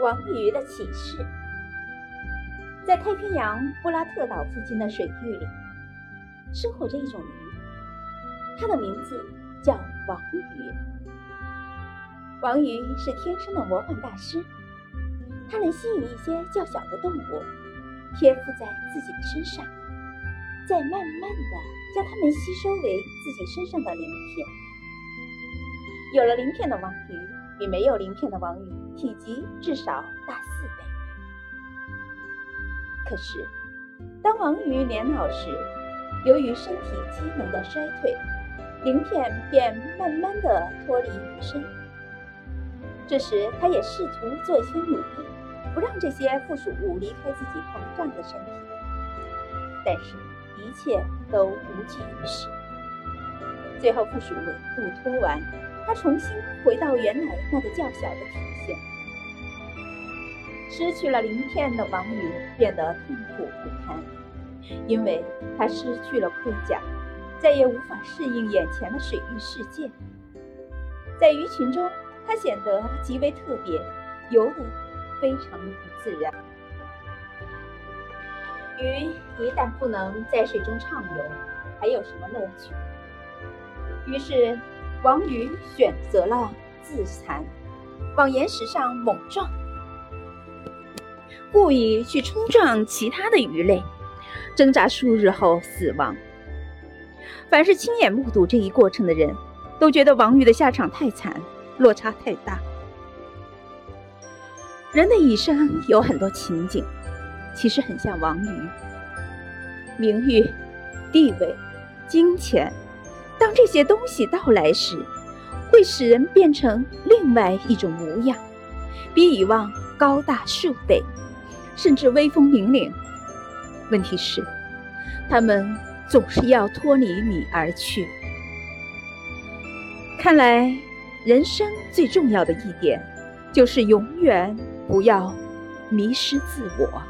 王鱼的启示。在太平洋布拉特岛附近的水域里，生活着一种鱼，它的名字叫王鱼。王鱼是天生的魔幻大师，它能吸引一些较小的动物，贴附在自己的身上，再慢慢的将它们吸收为自己身上的鳞片。有了鳞片的王鱼，比没有鳞片的王鱼体积至少大四倍。可是，当王鱼年老时，由于身体机能的衰退，鳞片便慢慢的脱离鱼身。这时，他也试图做一些努力，不让这些附属物离开自己膨胀的身体，但是，一切都无济于事。最后，附属物脱完，他重新回到原来那个较小的体型。失去了鳞片的王鱼变得痛苦不堪，因为它失去了盔甲，再也无法适应眼前的水域世界。在鱼群中，它显得极为特别，游得非常不自然。鱼一旦不能在水中畅游，还有什么乐趣？于是，王鱼选择了自残，往岩石上猛撞。故意去冲撞其他的鱼类，挣扎数日后死亡。凡是亲眼目睹这一过程的人，都觉得王鱼的下场太惨，落差太大。人的一生有很多情景，其实很像王鱼。名誉、地位、金钱，当这些东西到来时，会使人变成另外一种模样，比以往高大数倍。甚至威风凛凛。问题是，他们总是要脱离你而去。看来，人生最重要的一点，就是永远不要迷失自我。